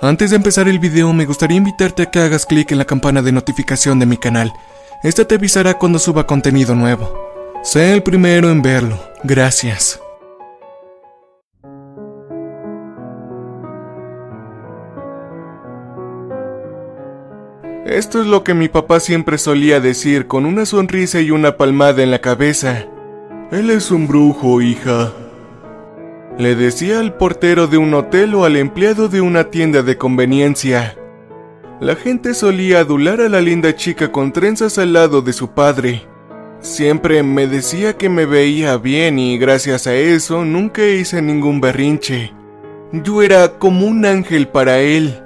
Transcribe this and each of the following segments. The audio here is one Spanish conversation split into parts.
Antes de empezar el video me gustaría invitarte a que hagas clic en la campana de notificación de mi canal. Esta te avisará cuando suba contenido nuevo. Sé el primero en verlo. Gracias. Esto es lo que mi papá siempre solía decir con una sonrisa y una palmada en la cabeza. Él es un brujo, hija. Le decía al portero de un hotel o al empleado de una tienda de conveniencia. La gente solía adular a la linda chica con trenzas al lado de su padre. Siempre me decía que me veía bien y gracias a eso nunca hice ningún berrinche. Yo era como un ángel para él.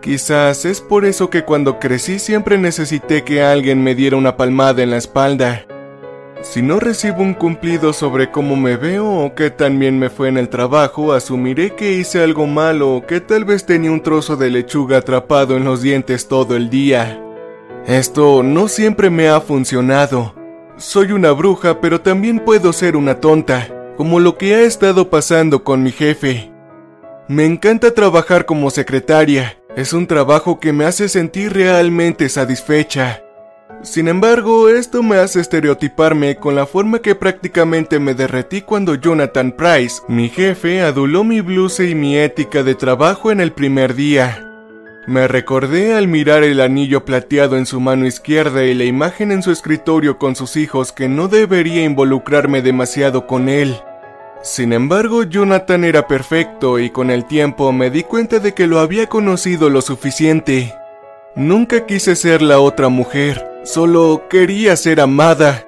Quizás es por eso que cuando crecí siempre necesité que alguien me diera una palmada en la espalda. Si no recibo un cumplido sobre cómo me veo o qué tan bien me fue en el trabajo, asumiré que hice algo malo o que tal vez tenía un trozo de lechuga atrapado en los dientes todo el día. Esto no siempre me ha funcionado. Soy una bruja, pero también puedo ser una tonta, como lo que ha estado pasando con mi jefe. Me encanta trabajar como secretaria, es un trabajo que me hace sentir realmente satisfecha. Sin embargo, esto me hace estereotiparme con la forma que prácticamente me derretí cuando Jonathan Price, mi jefe, aduló mi blusa y mi ética de trabajo en el primer día. Me recordé al mirar el anillo plateado en su mano izquierda y la imagen en su escritorio con sus hijos que no debería involucrarme demasiado con él. Sin embargo, Jonathan era perfecto y con el tiempo me di cuenta de que lo había conocido lo suficiente. Nunca quise ser la otra mujer, solo quería ser amada.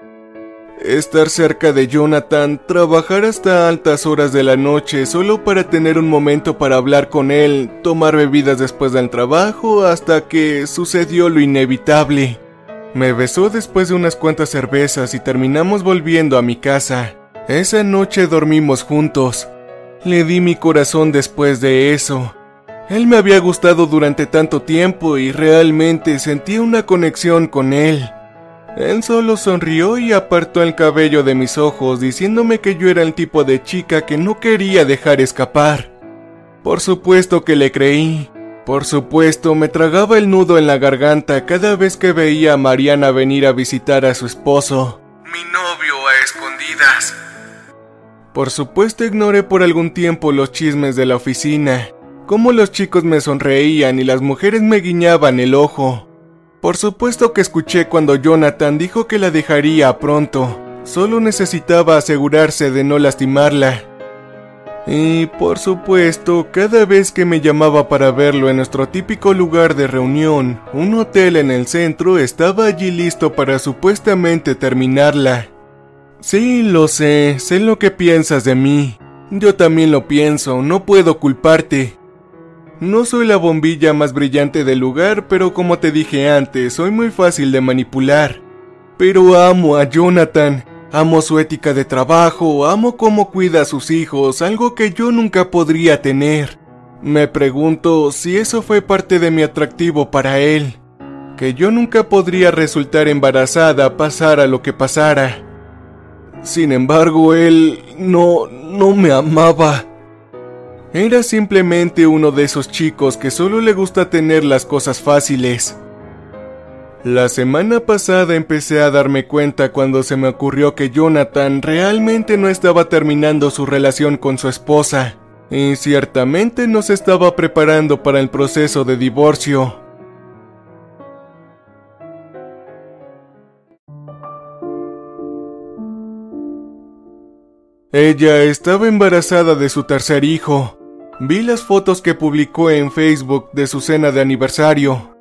Estar cerca de Jonathan, trabajar hasta altas horas de la noche solo para tener un momento para hablar con él, tomar bebidas después del trabajo hasta que sucedió lo inevitable. Me besó después de unas cuantas cervezas y terminamos volviendo a mi casa. Esa noche dormimos juntos. Le di mi corazón después de eso. Él me había gustado durante tanto tiempo y realmente sentí una conexión con él. Él solo sonrió y apartó el cabello de mis ojos diciéndome que yo era el tipo de chica que no quería dejar escapar. Por supuesto que le creí. Por supuesto me tragaba el nudo en la garganta cada vez que veía a Mariana venir a visitar a su esposo. Mi novio a escondidas. Por supuesto ignoré por algún tiempo los chismes de la oficina, cómo los chicos me sonreían y las mujeres me guiñaban el ojo. Por supuesto que escuché cuando Jonathan dijo que la dejaría pronto, solo necesitaba asegurarse de no lastimarla. Y por supuesto, cada vez que me llamaba para verlo en nuestro típico lugar de reunión, un hotel en el centro estaba allí listo para supuestamente terminarla. Sí, lo sé, sé lo que piensas de mí. Yo también lo pienso, no puedo culparte. No soy la bombilla más brillante del lugar, pero como te dije antes, soy muy fácil de manipular. Pero amo a Jonathan, amo su ética de trabajo, amo cómo cuida a sus hijos, algo que yo nunca podría tener. Me pregunto si eso fue parte de mi atractivo para él, que yo nunca podría resultar embarazada pasara lo que pasara. Sin embargo, él no, no me amaba. Era simplemente uno de esos chicos que solo le gusta tener las cosas fáciles. La semana pasada empecé a darme cuenta cuando se me ocurrió que Jonathan realmente no estaba terminando su relación con su esposa, y ciertamente no se estaba preparando para el proceso de divorcio. Ella estaba embarazada de su tercer hijo. Vi las fotos que publicó en Facebook de su cena de aniversario.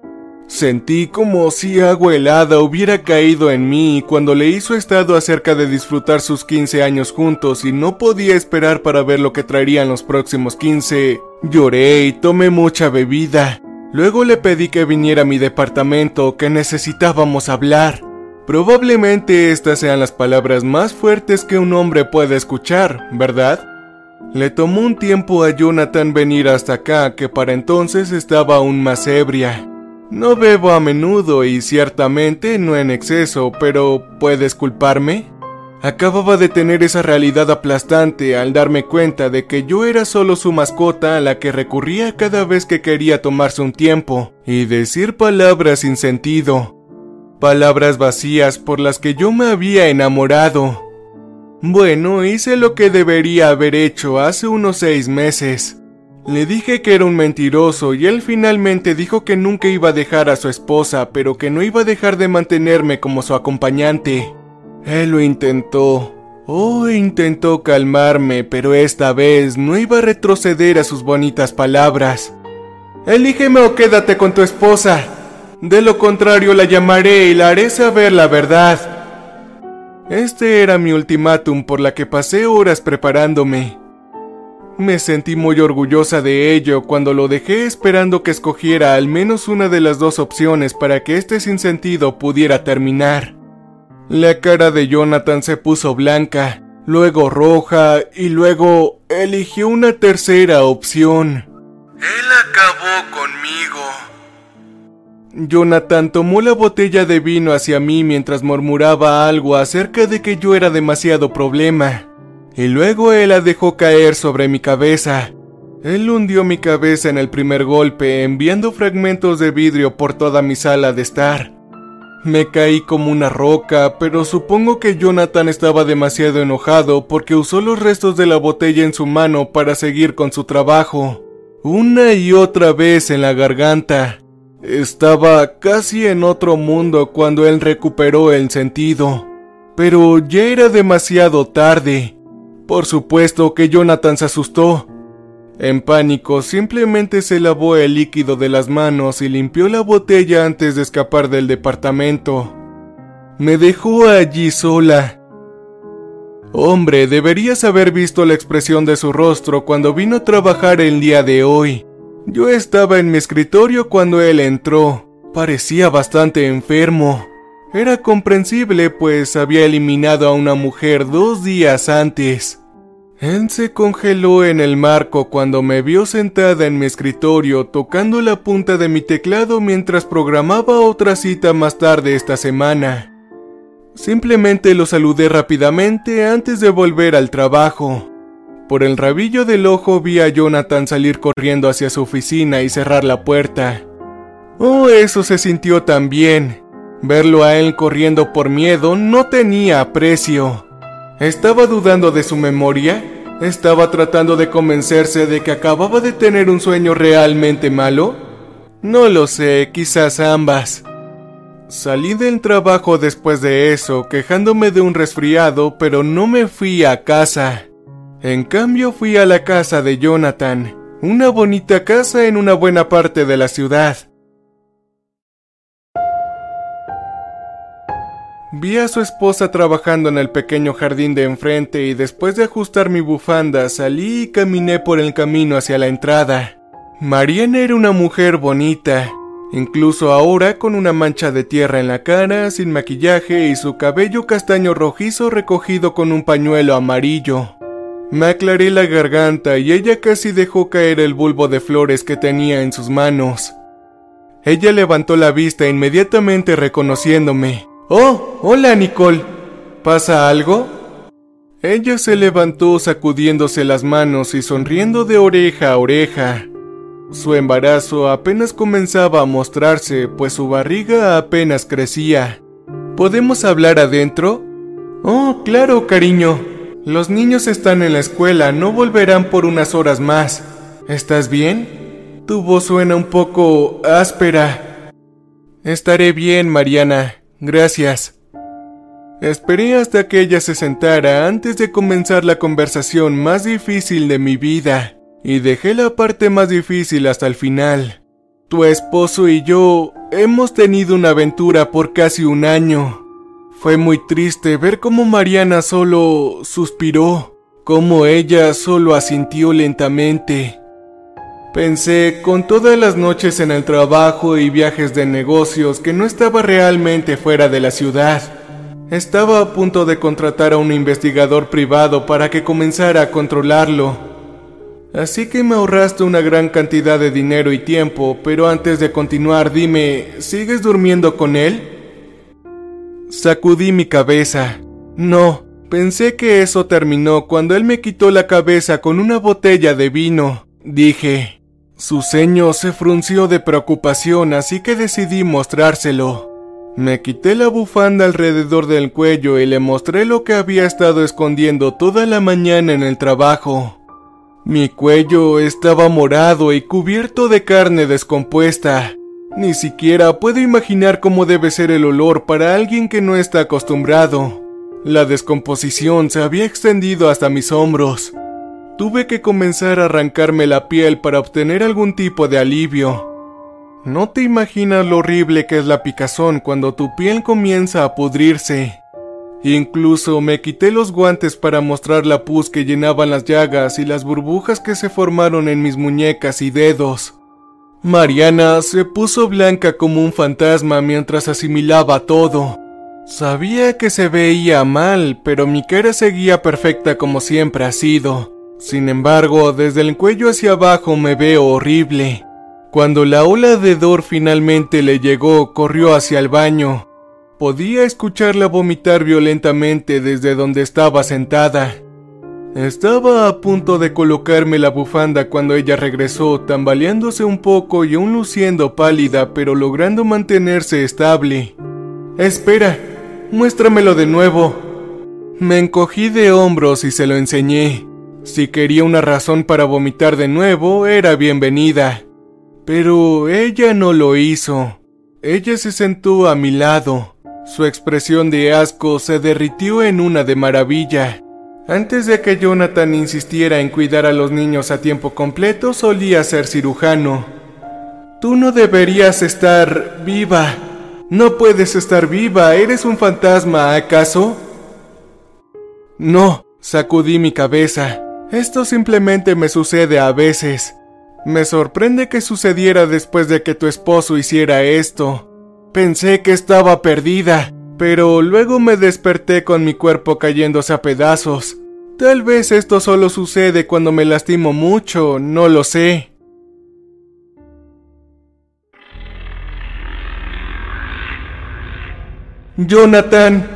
Sentí como si agua helada hubiera caído en mí cuando leí su estado acerca de disfrutar sus 15 años juntos y no podía esperar para ver lo que traerían los próximos 15. Lloré y tomé mucha bebida. Luego le pedí que viniera a mi departamento, que necesitábamos hablar. Probablemente estas sean las palabras más fuertes que un hombre puede escuchar, ¿verdad? Le tomó un tiempo a Jonathan venir hasta acá, que para entonces estaba aún más ebria. No bebo a menudo y ciertamente no en exceso, pero ¿puedes culparme? Acababa de tener esa realidad aplastante al darme cuenta de que yo era solo su mascota a la que recurría cada vez que quería tomarse un tiempo y decir palabras sin sentido. Palabras vacías por las que yo me había enamorado. Bueno, hice lo que debería haber hecho hace unos seis meses. Le dije que era un mentiroso y él finalmente dijo que nunca iba a dejar a su esposa, pero que no iba a dejar de mantenerme como su acompañante. Él lo intentó. Oh, intentó calmarme, pero esta vez no iba a retroceder a sus bonitas palabras. Elígeme o quédate con tu esposa. De lo contrario la llamaré y la haré saber la verdad. Este era mi ultimátum por la que pasé horas preparándome. Me sentí muy orgullosa de ello cuando lo dejé esperando que escogiera al menos una de las dos opciones para que este sinsentido pudiera terminar. La cara de Jonathan se puso blanca, luego roja y luego eligió una tercera opción. Él acabó conmigo. Jonathan tomó la botella de vino hacia mí mientras murmuraba algo acerca de que yo era demasiado problema y luego él la dejó caer sobre mi cabeza. Él hundió mi cabeza en el primer golpe, enviando fragmentos de vidrio por toda mi sala de estar. Me caí como una roca, pero supongo que Jonathan estaba demasiado enojado porque usó los restos de la botella en su mano para seguir con su trabajo. Una y otra vez en la garganta. Estaba casi en otro mundo cuando él recuperó el sentido. Pero ya era demasiado tarde. Por supuesto que Jonathan se asustó. En pánico, simplemente se lavó el líquido de las manos y limpió la botella antes de escapar del departamento. Me dejó allí sola. Hombre, deberías haber visto la expresión de su rostro cuando vino a trabajar el día de hoy. Yo estaba en mi escritorio cuando él entró. Parecía bastante enfermo. Era comprensible pues había eliminado a una mujer dos días antes. Él se congeló en el marco cuando me vio sentada en mi escritorio tocando la punta de mi teclado mientras programaba otra cita más tarde esta semana. Simplemente lo saludé rápidamente antes de volver al trabajo. Por el rabillo del ojo vi a Jonathan salir corriendo hacia su oficina y cerrar la puerta. Oh, eso se sintió tan bien. Verlo a él corriendo por miedo no tenía precio. ¿Estaba dudando de su memoria? ¿Estaba tratando de convencerse de que acababa de tener un sueño realmente malo? No lo sé, quizás ambas. Salí del trabajo después de eso, quejándome de un resfriado, pero no me fui a casa. En cambio fui a la casa de Jonathan, una bonita casa en una buena parte de la ciudad. Vi a su esposa trabajando en el pequeño jardín de enfrente y después de ajustar mi bufanda salí y caminé por el camino hacia la entrada. Mariana era una mujer bonita, incluso ahora con una mancha de tierra en la cara, sin maquillaje y su cabello castaño rojizo recogido con un pañuelo amarillo. Me aclaré la garganta y ella casi dejó caer el bulbo de flores que tenía en sus manos. Ella levantó la vista inmediatamente reconociéndome. Oh, hola Nicole. ¿Pasa algo? Ella se levantó sacudiéndose las manos y sonriendo de oreja a oreja. Su embarazo apenas comenzaba a mostrarse, pues su barriga apenas crecía. ¿Podemos hablar adentro? Oh, claro, cariño. Los niños están en la escuela, no volverán por unas horas más. ¿Estás bien? Tu voz suena un poco áspera. Estaré bien, Mariana. Gracias. Esperé hasta que ella se sentara antes de comenzar la conversación más difícil de mi vida, y dejé la parte más difícil hasta el final. Tu esposo y yo hemos tenido una aventura por casi un año. Fue muy triste ver cómo Mariana solo suspiró, cómo ella solo asintió lentamente. Pensé con todas las noches en el trabajo y viajes de negocios que no estaba realmente fuera de la ciudad. Estaba a punto de contratar a un investigador privado para que comenzara a controlarlo. Así que me ahorraste una gran cantidad de dinero y tiempo, pero antes de continuar dime, ¿sigues durmiendo con él? Sacudí mi cabeza. No, Pensé que eso terminó cuando él me quitó la cabeza con una botella de vino. Dije. Su ceño se frunció de preocupación, así que decidí mostrárselo. Me quité la bufanda alrededor del cuello y le mostré lo que había estado escondiendo toda la mañana en el trabajo. Mi cuello estaba morado y cubierto de carne descompuesta. Ni siquiera puedo imaginar cómo debe ser el olor para alguien que no está acostumbrado. La descomposición se había extendido hasta mis hombros. Tuve que comenzar a arrancarme la piel para obtener algún tipo de alivio. No te imaginas lo horrible que es la picazón cuando tu piel comienza a pudrirse. Incluso me quité los guantes para mostrar la pus que llenaban las llagas y las burbujas que se formaron en mis muñecas y dedos. Mariana se puso blanca como un fantasma mientras asimilaba todo. Sabía que se veía mal, pero mi cara seguía perfecta como siempre ha sido. Sin embargo, desde el cuello hacia abajo me veo horrible. Cuando la ola de dor finalmente le llegó, corrió hacia el baño. Podía escucharla vomitar violentamente desde donde estaba sentada. Estaba a punto de colocarme la bufanda cuando ella regresó, tambaleándose un poco y aún luciendo pálida, pero logrando mantenerse estable. Espera, muéstramelo de nuevo. Me encogí de hombros y se lo enseñé. Si quería una razón para vomitar de nuevo, era bienvenida. Pero ella no lo hizo. Ella se sentó a mi lado. Su expresión de asco se derritió en una de maravilla. Antes de que Jonathan insistiera en cuidar a los niños a tiempo completo, solía ser cirujano. Tú no deberías estar viva. No puedes estar viva. ¿Eres un fantasma, acaso? No, sacudí mi cabeza. Esto simplemente me sucede a veces. Me sorprende que sucediera después de que tu esposo hiciera esto. Pensé que estaba perdida, pero luego me desperté con mi cuerpo cayéndose a pedazos. Tal vez esto solo sucede cuando me lastimo mucho, no lo sé. Jonathan.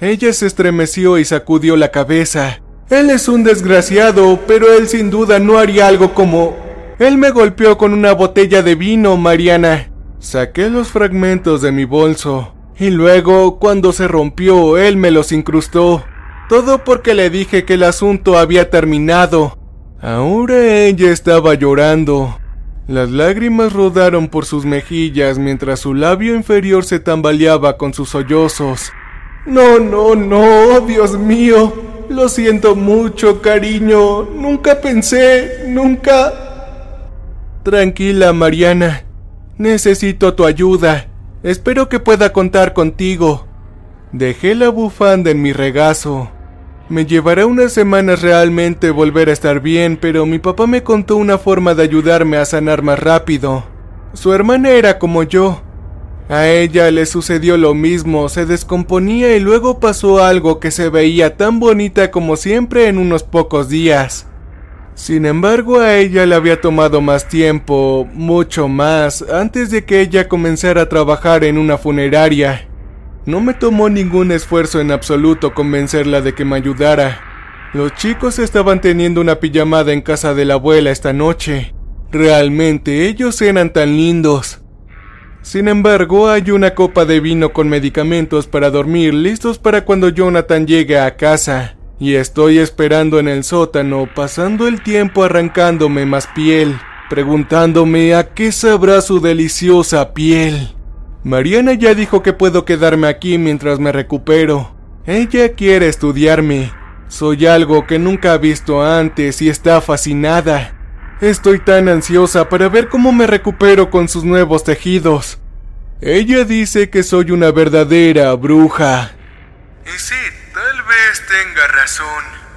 Ella se estremeció y sacudió la cabeza. Él es un desgraciado, pero él sin duda no haría algo como él me golpeó con una botella de vino, Mariana. Saqué los fragmentos de mi bolso. Y luego, cuando se rompió, él me los incrustó. Todo porque le dije que el asunto había terminado. Ahora ella estaba llorando. Las lágrimas rodaron por sus mejillas mientras su labio inferior se tambaleaba con sus sollozos. No, no, no, Dios mío. Lo siento mucho, cariño. Nunca pensé, nunca... Tranquila, Mariana. Necesito tu ayuda. Espero que pueda contar contigo. Dejé la bufanda en mi regazo. Me llevará unas semanas realmente volver a estar bien, pero mi papá me contó una forma de ayudarme a sanar más rápido. Su hermana era como yo. A ella le sucedió lo mismo, se descomponía y luego pasó algo que se veía tan bonita como siempre en unos pocos días. Sin embargo, a ella le había tomado más tiempo, mucho más, antes de que ella comenzara a trabajar en una funeraria. No me tomó ningún esfuerzo en absoluto convencerla de que me ayudara. Los chicos estaban teniendo una pijamada en casa de la abuela esta noche. Realmente ellos eran tan lindos. Sin embargo, hay una copa de vino con medicamentos para dormir listos para cuando Jonathan llegue a casa y estoy esperando en el sótano, pasando el tiempo arrancándome más piel, preguntándome a qué sabrá su deliciosa piel. Mariana ya dijo que puedo quedarme aquí mientras me recupero. Ella quiere estudiarme. Soy algo que nunca ha visto antes y está fascinada. Estoy tan ansiosa para ver cómo me recupero con sus nuevos tejidos. Ella dice que soy una verdadera bruja. Y sí, Tal vez tenga razón.